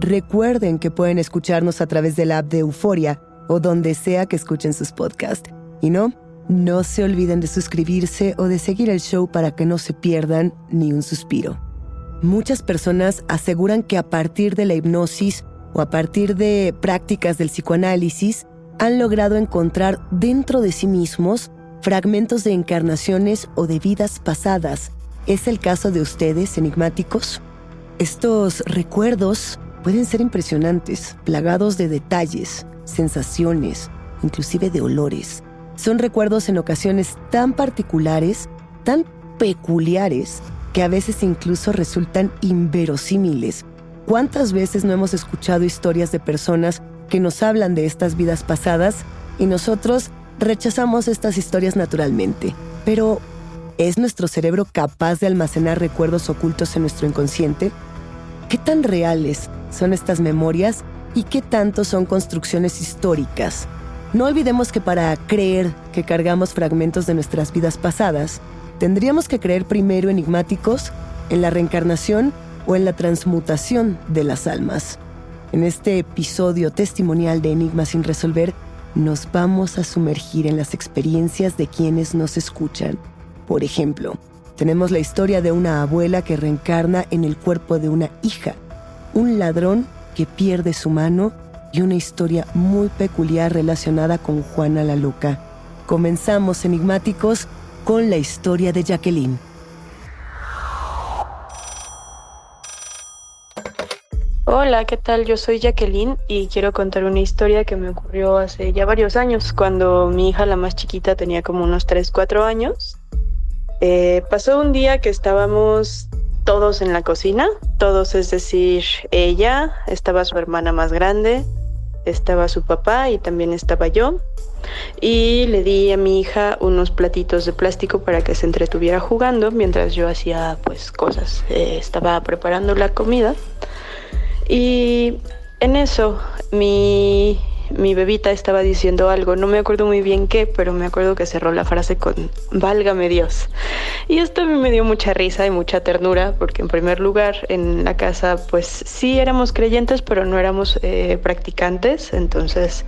Recuerden que pueden escucharnos a través de la app de Euforia o donde sea que escuchen sus podcasts. Y no, no se olviden de suscribirse o de seguir el show para que no se pierdan ni un suspiro. Muchas personas aseguran que a partir de la hipnosis o a partir de prácticas del psicoanálisis han logrado encontrar dentro de sí mismos fragmentos de encarnaciones o de vidas pasadas. ¿Es el caso de ustedes, enigmáticos? Estos recuerdos pueden ser impresionantes, plagados de detalles, sensaciones, inclusive de olores. Son recuerdos en ocasiones tan particulares, tan peculiares, que a veces incluso resultan inverosímiles. ¿Cuántas veces no hemos escuchado historias de personas que nos hablan de estas vidas pasadas y nosotros rechazamos estas historias naturalmente? Pero, ¿es nuestro cerebro capaz de almacenar recuerdos ocultos en nuestro inconsciente? ¿Qué tan reales son estas memorias y qué tanto son construcciones históricas? No olvidemos que para creer que cargamos fragmentos de nuestras vidas pasadas, tendríamos que creer primero enigmáticos en la reencarnación o en la transmutación de las almas. En este episodio testimonial de Enigmas sin resolver, nos vamos a sumergir en las experiencias de quienes nos escuchan. Por ejemplo, tenemos la historia de una abuela que reencarna en el cuerpo de una hija, un ladrón que pierde su mano y una historia muy peculiar relacionada con Juana la Loca. Comenzamos enigmáticos con la historia de Jacqueline. Hola, ¿qué tal? Yo soy Jacqueline y quiero contar una historia que me ocurrió hace ya varios años, cuando mi hija, la más chiquita, tenía como unos 3, 4 años. Eh, pasó un día que estábamos todos en la cocina, todos, es decir, ella, estaba su hermana más grande, estaba su papá y también estaba yo. Y le di a mi hija unos platitos de plástico para que se entretuviera jugando mientras yo hacía pues cosas. Eh, estaba preparando la comida. Y en eso mi mi bebita estaba diciendo algo, no me acuerdo muy bien qué, pero me acuerdo que cerró la frase con válgame Dios. Y esto a mí me dio mucha risa y mucha ternura, porque en primer lugar en la casa pues sí éramos creyentes, pero no éramos eh, practicantes, entonces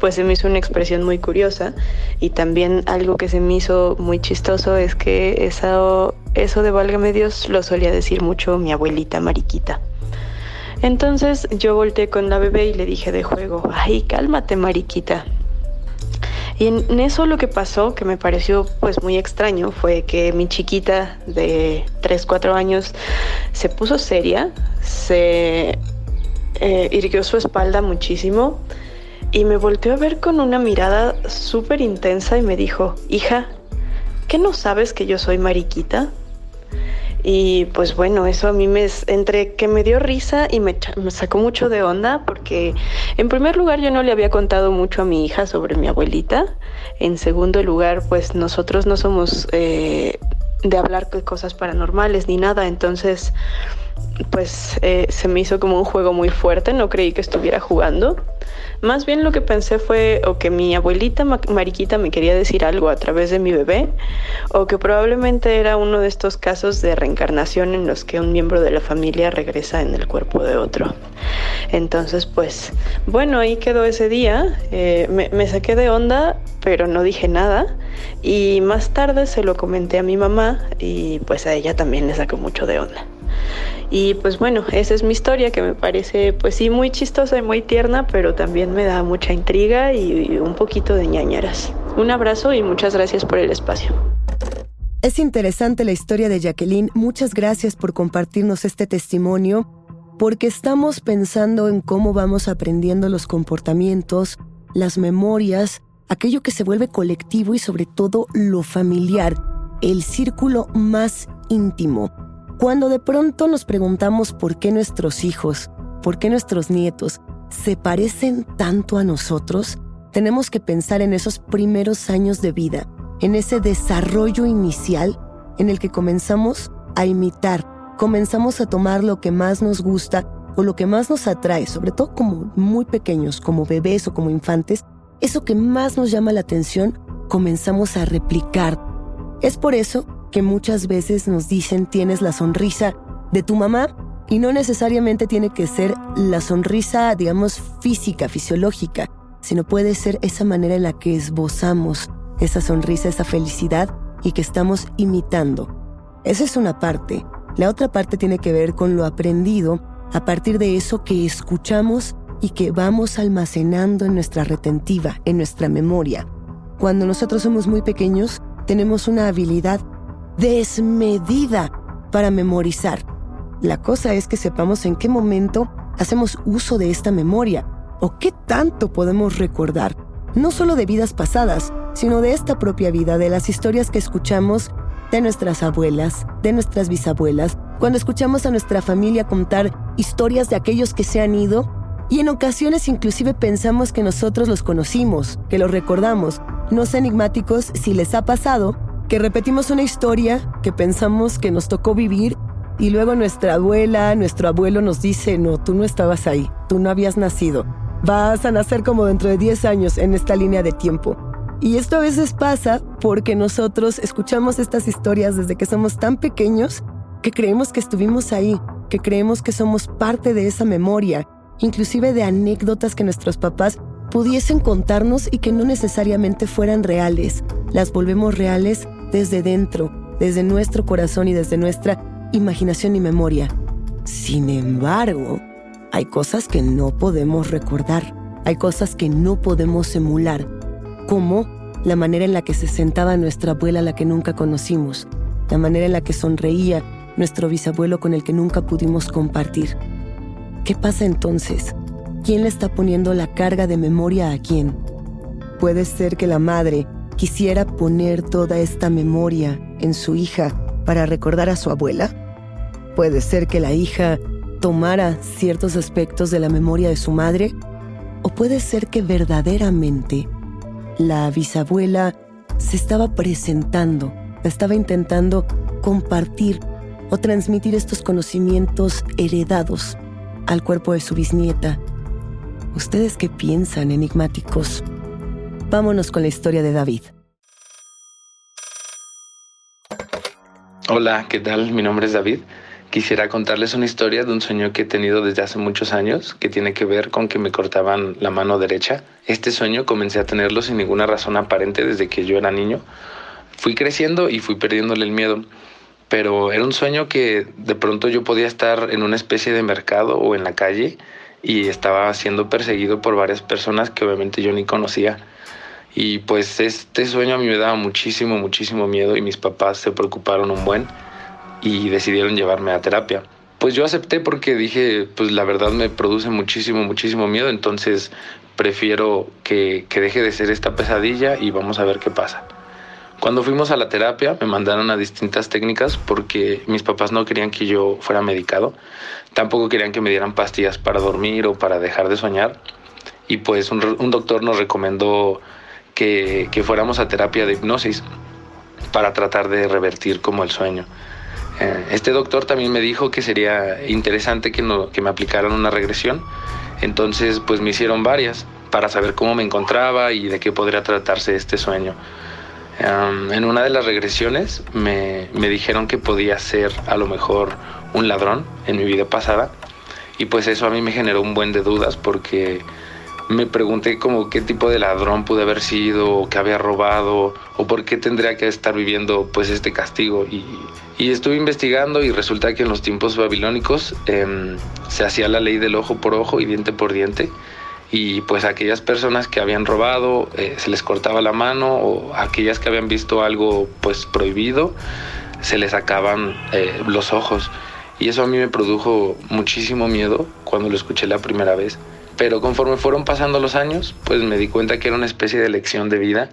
pues se me hizo una expresión muy curiosa y también algo que se me hizo muy chistoso es que eso, eso de válgame Dios lo solía decir mucho mi abuelita Mariquita. Entonces yo volteé con la bebé y le dije de juego, ay, cálmate, mariquita. Y en eso lo que pasó, que me pareció pues muy extraño, fue que mi chiquita de 3, 4 años se puso seria, se eh, irguió su espalda muchísimo y me volteó a ver con una mirada súper intensa y me dijo, hija, ¿qué no sabes que yo soy mariquita? Y pues bueno, eso a mí me entre que me dio risa y me, me, sacó mucho de onda porque en primer lugar yo no le había contado mucho a mi hija sobre mi abuelita. En segundo lugar, pues nosotros no somos eh, de hablar de cosas paranormales ni nada, entonces pues eh, se me hizo como un juego muy fuerte, no creí que estuviera jugando. Más bien lo que pensé fue o que mi abuelita Mariquita me quería decir algo a través de mi bebé, o que probablemente era uno de estos casos de reencarnación en los que un miembro de la familia regresa en el cuerpo de otro. Entonces, pues, bueno, ahí quedó ese día. Eh, me, saqué de onda, pero no dije nada. Y más tarde se lo comenté a mi mamá y pues a ella también le sacó mucho de onda. Y pues bueno, esa es mi historia que me parece pues sí muy chistosa y muy tierna, pero también me da mucha intriga y un poquito de ñañeras. Un abrazo y muchas gracias por el espacio. Es interesante la historia de Jacqueline. Muchas gracias por compartirnos este testimonio, porque estamos pensando en cómo vamos aprendiendo los comportamientos, las memorias, aquello que se vuelve colectivo y sobre todo lo familiar, el círculo más íntimo. Cuando de pronto nos preguntamos por qué nuestros hijos, por qué nuestros nietos se parecen tanto a nosotros, tenemos que pensar en esos primeros años de vida, en ese desarrollo inicial en el que comenzamos a imitar, comenzamos a tomar lo que más nos gusta o lo que más nos atrae, sobre todo como muy pequeños, como bebés o como infantes, eso que más nos llama la atención, comenzamos a replicar. Es por eso que muchas veces nos dicen tienes la sonrisa de tu mamá y no necesariamente tiene que ser la sonrisa, digamos, física, fisiológica, sino puede ser esa manera en la que esbozamos esa sonrisa, esa felicidad y que estamos imitando. Esa es una parte. La otra parte tiene que ver con lo aprendido a partir de eso que escuchamos y que vamos almacenando en nuestra retentiva, en nuestra memoria. Cuando nosotros somos muy pequeños, tenemos una habilidad desmedida para memorizar. La cosa es que sepamos en qué momento hacemos uso de esta memoria o qué tanto podemos recordar, no solo de vidas pasadas, sino de esta propia vida, de las historias que escuchamos de nuestras abuelas, de nuestras bisabuelas, cuando escuchamos a nuestra familia contar historias de aquellos que se han ido y en ocasiones inclusive pensamos que nosotros los conocimos, que los recordamos. No sé enigmáticos si les ha pasado que repetimos una historia que pensamos que nos tocó vivir y luego nuestra abuela, nuestro abuelo nos dice, no, tú no estabas ahí, tú no habías nacido, vas a nacer como dentro de 10 años en esta línea de tiempo. Y esto a veces pasa porque nosotros escuchamos estas historias desde que somos tan pequeños que creemos que estuvimos ahí, que creemos que somos parte de esa memoria, inclusive de anécdotas que nuestros papás pudiesen contarnos y que no necesariamente fueran reales. Las volvemos reales desde dentro, desde nuestro corazón y desde nuestra imaginación y memoria. Sin embargo, hay cosas que no podemos recordar, hay cosas que no podemos emular, como la manera en la que se sentaba nuestra abuela la que nunca conocimos, la manera en la que sonreía nuestro bisabuelo con el que nunca pudimos compartir. ¿Qué pasa entonces? ¿Quién le está poniendo la carga de memoria a quién? Puede ser que la madre quisiera poner toda esta memoria en su hija para recordar a su abuela? ¿Puede ser que la hija tomara ciertos aspectos de la memoria de su madre? ¿O puede ser que verdaderamente la bisabuela se estaba presentando, estaba intentando compartir o transmitir estos conocimientos heredados al cuerpo de su bisnieta? ¿Ustedes qué piensan, enigmáticos? Vámonos con la historia de David. Hola, ¿qué tal? Mi nombre es David. Quisiera contarles una historia de un sueño que he tenido desde hace muchos años que tiene que ver con que me cortaban la mano derecha. Este sueño comencé a tenerlo sin ninguna razón aparente desde que yo era niño. Fui creciendo y fui perdiéndole el miedo, pero era un sueño que de pronto yo podía estar en una especie de mercado o en la calle y estaba siendo perseguido por varias personas que obviamente yo ni conocía y pues este sueño a mí me daba muchísimo, muchísimo miedo y mis papás se preocuparon un buen y decidieron llevarme a terapia. Pues yo acepté porque dije, pues la verdad me produce muchísimo, muchísimo miedo, entonces prefiero que, que deje de ser esta pesadilla y vamos a ver qué pasa. Cuando fuimos a la terapia me mandaron a distintas técnicas porque mis papás no querían que yo fuera medicado, tampoco querían que me dieran pastillas para dormir o para dejar de soñar y pues un, doctor nos recomendó que, fuéramos a terapia de hipnosis para tratar de revertir como el sueño. Eh, este doctor también me dijo que sería interesante que, no, que me aplicaran una regresión, entonces pues me hicieron varias para saber cómo me encontraba y de qué podría tratarse este sueño. En una de las regresiones me, me dijeron que podía ser a lo mejor un ladrón en mi vida pasada y pues eso a mí me generó un buen de dudas porque me pregunté como qué tipo de ladrón pude haber sido, o qué había robado, o por qué tendría que estar viviendo pues este castigo. Y, estuve investigando y resulta que en los tiempos babilónicos em, se hacía la ley del ojo por ojo y diente por diente. Y pues aquellas personas que habían robado eh, se les cortaba la mano o aquellas que habían visto algo pues prohibido se les sacaban eh, los ojos. Y eso a mí me produjo muchísimo miedo cuando lo escuché la primera vez. Pero conforme fueron pasando los años, pues me di cuenta que era una especie de lección de vida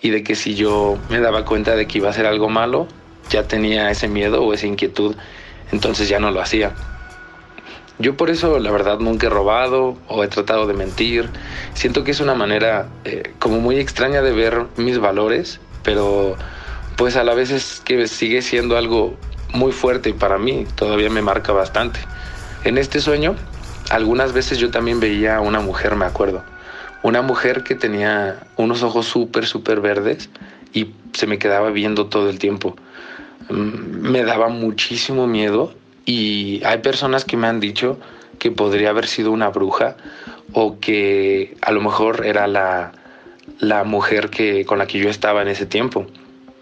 y de que si yo me daba cuenta de que iba a ser algo malo, ya tenía ese miedo o esa inquietud, entonces ya no lo hacía. Yo por eso la verdad nunca he robado o he tratado de mentir. Siento que es una manera eh, como muy extraña de ver mis valores, pero pues a la vez es que sigue siendo algo muy fuerte para mí, todavía me marca bastante. En este sueño algunas veces yo también veía a una mujer, me acuerdo. Una mujer que tenía unos ojos súper, súper verdes y se me quedaba viendo todo el tiempo. Mm, me daba muchísimo miedo y hay personas que me han dicho que podría haber sido una bruja o que a lo mejor era la, la mujer que, con la que yo estaba en ese tiempo,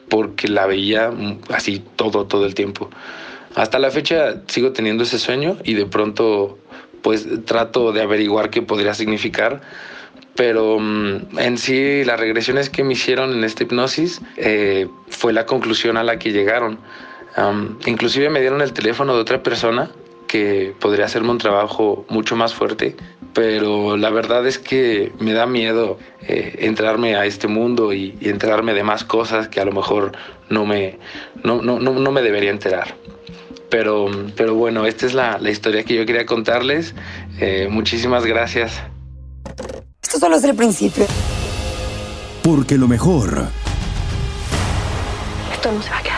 porque la veía así todo, todo el tiempo. Hasta la fecha sigo teniendo ese sueño y de pronto pues trato de averiguar qué podría significar. Pero mm, en sí, las regresiones que me hicieron en esta hipnosis eh, fue la conclusión a la que llegaron. Inclusive me dieron el teléfono de otra persona que podría hacerme un trabajo mucho más fuerte, pero la verdad es que me da miedo eh, entrarme a este mundo y, enterarme de más cosas que a lo mejor no me, no, no, no me debería enterar. Pero, pero bueno, esta es la, historia que yo quería contarles. Eh, muchísimas gracias. Esto solo es el principio. Porque lo mejor. Esto no se va a quedar.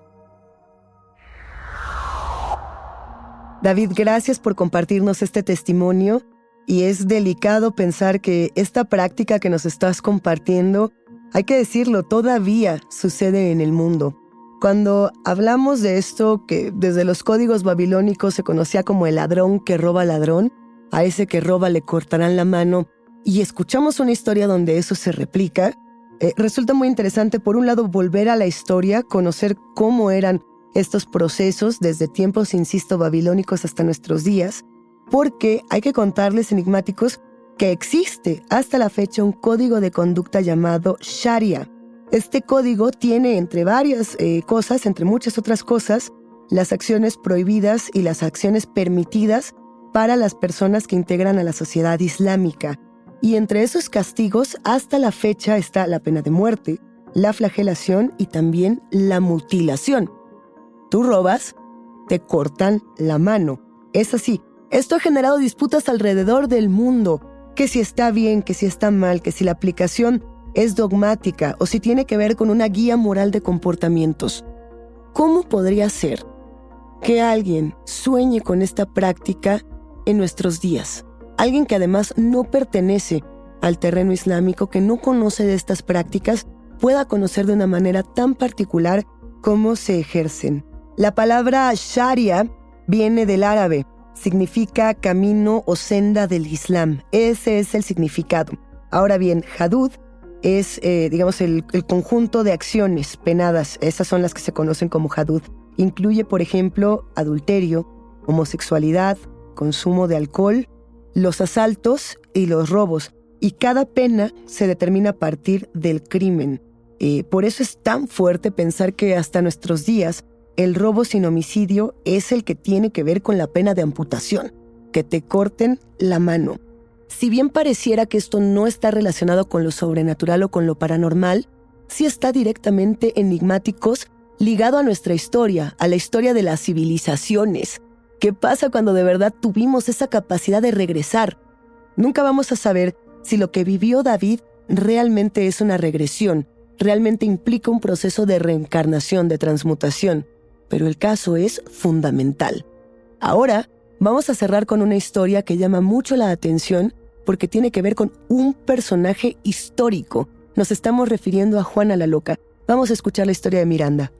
David, gracias por compartirnos este testimonio. Y es delicado pensar que esta práctica que nos estás compartiendo, hay que decirlo, todavía sucede en el mundo. Cuando hablamos de esto que desde los códigos babilónicos se conocía como el ladrón que roba ladrón, a ese que roba le cortarán la mano, y escuchamos una historia donde eso se replica, eh, resulta muy interesante, por un lado, volver a la historia, conocer cómo eran estos procesos desde tiempos, insisto, babilónicos hasta nuestros días, porque hay que contarles enigmáticos que existe hasta la fecha un código de conducta llamado Sharia, este código tiene, entre varias eh, cosas, entre muchas otras cosas, las acciones prohibidas y las acciones permitidas para las personas que integran a la sociedad islámica. Y entre esos castigos, hasta la fecha está la pena de muerte, la flagelación y también la mutilación. Tú robas, te cortan la mano. Es así. Esto ha generado disputas alrededor del mundo, que si está bien, que si está mal, que si la aplicación es dogmática o si tiene que ver con una guía moral de comportamientos. ¿Cómo podría ser que alguien sueñe con esta práctica en nuestros días? Alguien que además no pertenece al terreno islámico, que no conoce de estas prácticas, pueda conocer de una manera tan particular cómo se ejercen. La palabra Sharia viene del árabe, significa camino o senda del Islam. Ese es el significado. Ahora bien, Hadud es, eh, digamos, el, conjunto de acciones penadas. Esas son las que se conocen como hadud. Incluye, por ejemplo, adulterio, homosexualidad, consumo de alcohol, los asaltos y los robos. Y cada pena se determina a partir del crimen. Eh, por eso es tan fuerte pensar que hasta nuestros días el robo sin homicidio es el que tiene que ver con la pena de amputación, que te corten la mano. Si bien pareciera que esto no está relacionado con lo sobrenatural o con lo paranormal, sí está directamente enigmáticos ligado a nuestra historia, a la historia de las civilizaciones. ¿Qué pasa cuando de verdad tuvimos esa capacidad de regresar? Nunca vamos a saber si lo que vivió David realmente es una regresión, realmente implica un proceso de reencarnación, de transmutación, pero el caso es fundamental. Ahora vamos a cerrar con una historia que llama mucho la atención porque tiene que ver con un personaje histórico. Nos estamos refiriendo a Juana la Loca. Vamos a escuchar la historia de Miranda.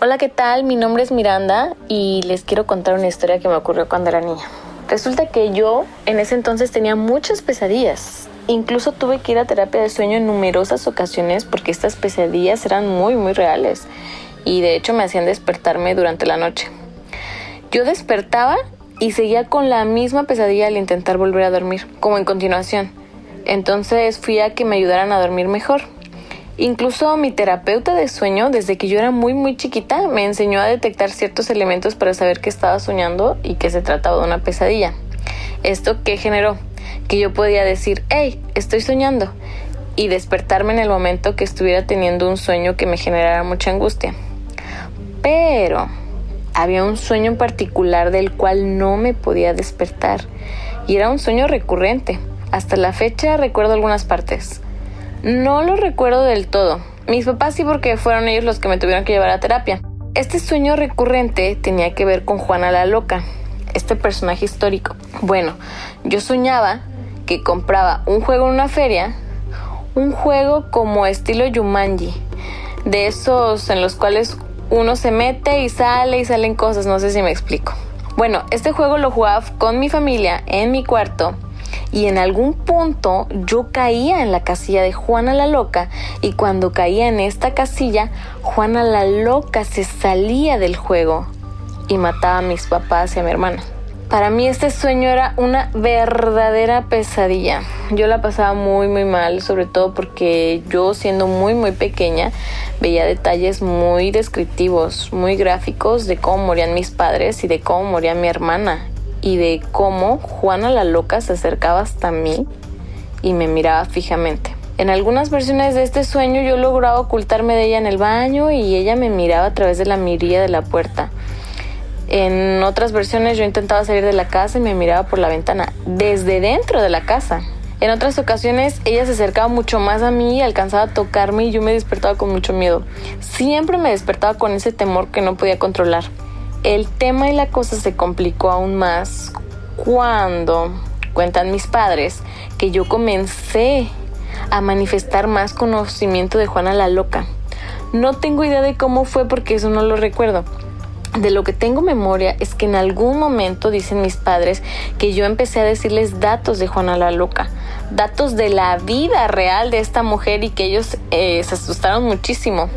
Hola, ¿qué tal? Mi nombre es Miranda y les quiero contar una historia que me ocurrió cuando era niña. Resulta que yo en ese entonces tenía muchas pesadillas. Incluso tuve que ir a terapia de sueño en numerosas ocasiones porque estas pesadillas eran muy, muy reales y de hecho me hacían despertarme durante la noche. Yo despertaba y seguía con la misma pesadilla al intentar volver a dormir, como en continuación. Entonces fui a que me ayudaran a dormir mejor Incluso mi terapeuta de sueño, desde que yo era muy muy chiquita, me enseñó a detectar ciertos elementos para saber que estaba soñando y que se trataba de una pesadilla. ¿Esto qué generó? Que yo podía decir, hey, estoy soñando, y despertarme en el momento que estuviera teniendo un sueño que me generara mucha angustia. Pero había un sueño en particular del cual no me podía despertar, y era un sueño recurrente. Hasta la fecha recuerdo algunas partes. No lo recuerdo del todo. Mis papás sí porque fueron ellos los que me tuvieron que llevar a terapia. Este sueño recurrente tenía que ver con Juana la Loca, este personaje histórico. Bueno, yo soñaba que compraba un juego en una feria, un juego como estilo Yumanji, de esos en los cuales uno se mete y sale y salen cosas, no sé si me explico. Bueno, este juego lo jugaba con mi familia en mi cuarto y en algún punto yo caía en la casilla de Juana la Loca y cuando caía en esta casilla, Juana la Loca se salía del juego y mataba a mis papás y a mi hermana. Para mí este sueño era una verdadera pesadilla. Yo la pasaba muy muy mal, sobre todo porque yo siendo muy muy pequeña veía detalles muy descriptivos, muy gráficos de cómo morían mis padres y de cómo moría mi hermana y de cómo Juana la loca se acercaba hasta mí y me miraba fijamente. En algunas versiones de este sueño yo lograba ocultarme de ella en el baño y ella me miraba a través de la mirilla de la puerta. En otras versiones yo intentaba salir de la casa y me miraba por la ventana, desde dentro de la casa. En otras ocasiones ella se acercaba mucho más a mí y alcanzaba a tocarme y yo me despertaba con mucho miedo. Siempre me despertaba con ese temor que no podía controlar. El tema y la cosa se complicó aún más cuando, cuentan mis padres, que yo comencé a manifestar más conocimiento de Juana la Loca. No tengo idea de cómo fue porque eso no lo recuerdo. De lo que tengo memoria es que en algún momento dicen mis padres que yo empecé a decirles datos de Juana la Loca, datos de la vida real de esta mujer y que ellos eh, se asustaron muchísimo.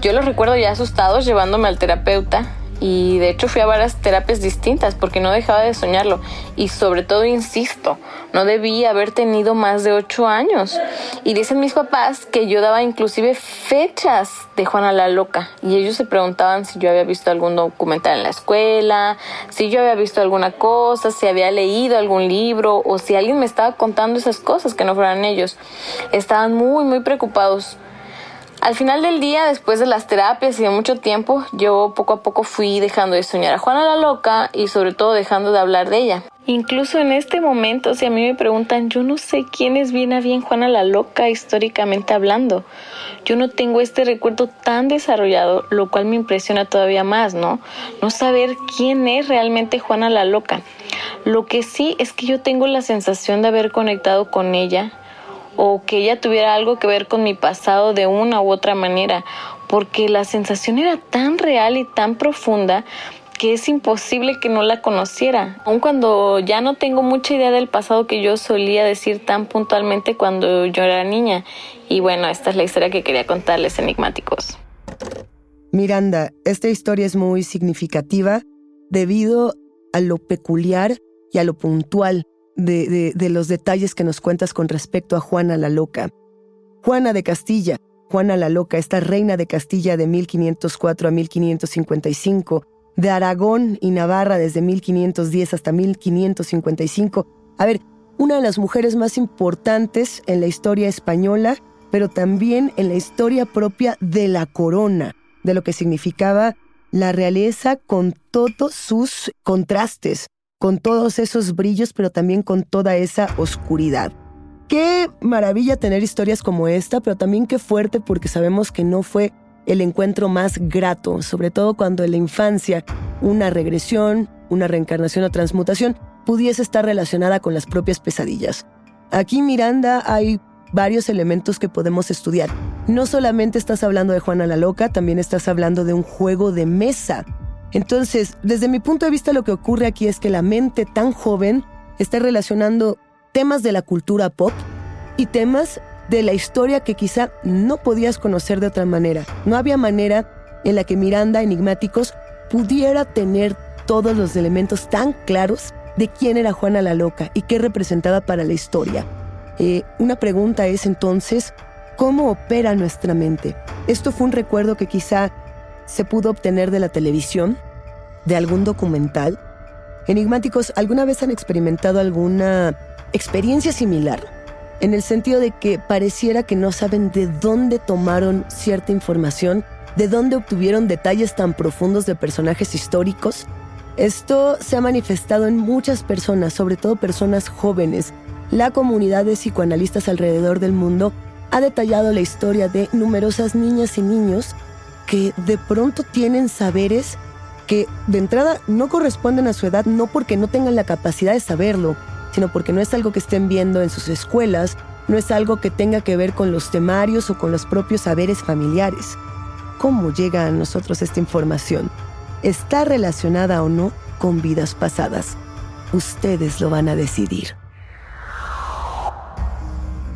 Yo los recuerdo ya asustados llevándome al terapeuta y de hecho fui a varias terapias distintas porque no dejaba de soñarlo. Y sobre todo insisto, no debí haber tenido más de ocho años. Y dicen mis papás que yo daba inclusive fechas de Juana la Loca. Y ellos se preguntaban si yo había visto algún documental en la escuela, si yo había visto alguna cosa, si había leído algún libro o si alguien me estaba contando esas cosas que no fueran ellos. Estaban muy muy preocupados al final del día, después de las terapias y de mucho tiempo, yo poco a poco fui dejando de soñar a Juana la loca y sobre todo dejando de hablar de ella. Incluso en este momento, si a mí me preguntan, yo no sé quién es bien a bien Juana la loca históricamente hablando. Yo no tengo este recuerdo tan desarrollado, lo cual me impresiona todavía más, ¿no? No saber quién es realmente Juana la loca. Lo que sí es que yo tengo la sensación de haber conectado con ella o que ella tuviera algo que ver con mi pasado de una u otra manera, porque la sensación era tan real y tan profunda que es imposible que no la conociera, aun cuando ya no tengo mucha idea del pasado que yo solía decir tan puntualmente cuando yo era niña. Y bueno, esta es la historia que quería contarles, enigmáticos. Miranda, esta historia es muy significativa debido a lo peculiar y a lo puntual de, los detalles que nos cuentas con respecto a Juana la Loca. Juana de Castilla, Juana la Loca, esta reina de Castilla de 1504 a 1555, de Aragón y Navarra desde 1510 hasta 1555. A ver, una de las mujeres más importantes en la historia española, pero también en la historia propia de la corona, de lo que significaba la realeza con todos sus contrastes, con todos esos brillos, pero también con toda esa oscuridad. Qué maravilla tener historias como esta, pero también qué fuerte porque sabemos que no fue el encuentro más grato, sobre todo cuando en la infancia una regresión, una reencarnación o transmutación pudiese estar relacionada con las propias pesadillas. Aquí Miranda hay varios elementos que podemos estudiar. No solamente estás hablando de Juana la Loca, también estás hablando de un juego de mesa. Entonces, desde mi punto de vista lo que ocurre aquí es que la mente tan joven está relacionando temas de la cultura pop y temas de la historia que quizá no podías conocer de otra manera. No había manera en la que Miranda Enigmáticos pudiera tener todos los elementos tan claros de quién era Juana la Loca y qué representaba para la historia. Eh, una pregunta es entonces, ¿cómo opera nuestra mente? Esto fue un recuerdo que quizá se pudo obtener de la televisión, de algún documental. Enigmáticos, ¿alguna vez han experimentado alguna experiencia similar? en el sentido de que pareciera que no saben de dónde tomaron cierta información, de dónde obtuvieron detalles tan profundos de personajes históricos. Esto se ha manifestado en muchas personas, sobre todo personas jóvenes. La comunidad de psicoanalistas alrededor del mundo ha detallado la historia de numerosas niñas y niños que de pronto tienen saberes que de entrada no corresponden a su edad, no porque no tengan la capacidad de saberlo, sino porque no es algo que estén viendo en sus escuelas, no es algo que tenga que ver con los temarios o con los propios saberes familiares. ¿Cómo llega a nosotros esta información? ¿Está relacionada o no con vidas pasadas? Ustedes lo van a decidir.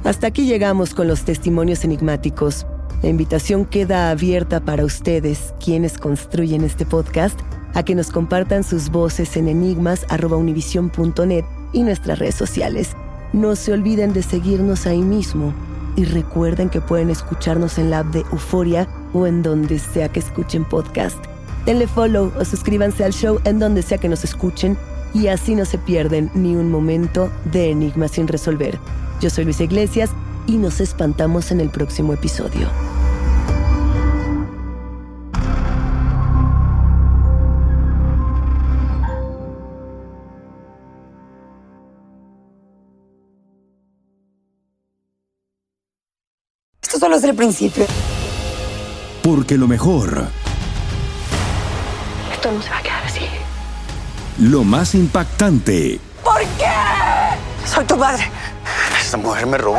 Hasta aquí llegamos con los testimonios enigmáticos. La invitación queda abierta para ustedes, quienes construyen este podcast, a que nos compartan sus voces en enigmas.univision.net y nuestras redes sociales. No se olviden de seguirnos ahí mismo y recuerden que pueden escucharnos en la app de Euforia o en donde sea que escuchen podcast. Denle follow o suscríbanse al show en donde sea que nos escuchen y así no se pierden ni un momento de enigma sin resolver. Yo soy Luis Iglesias y nos espantamos en el próximo episodio. solo es el principio. Porque lo mejor. Esto no se va a quedar así. Lo más impactante. ¿Por qué? Soy tu madre. Esta mujer me robó.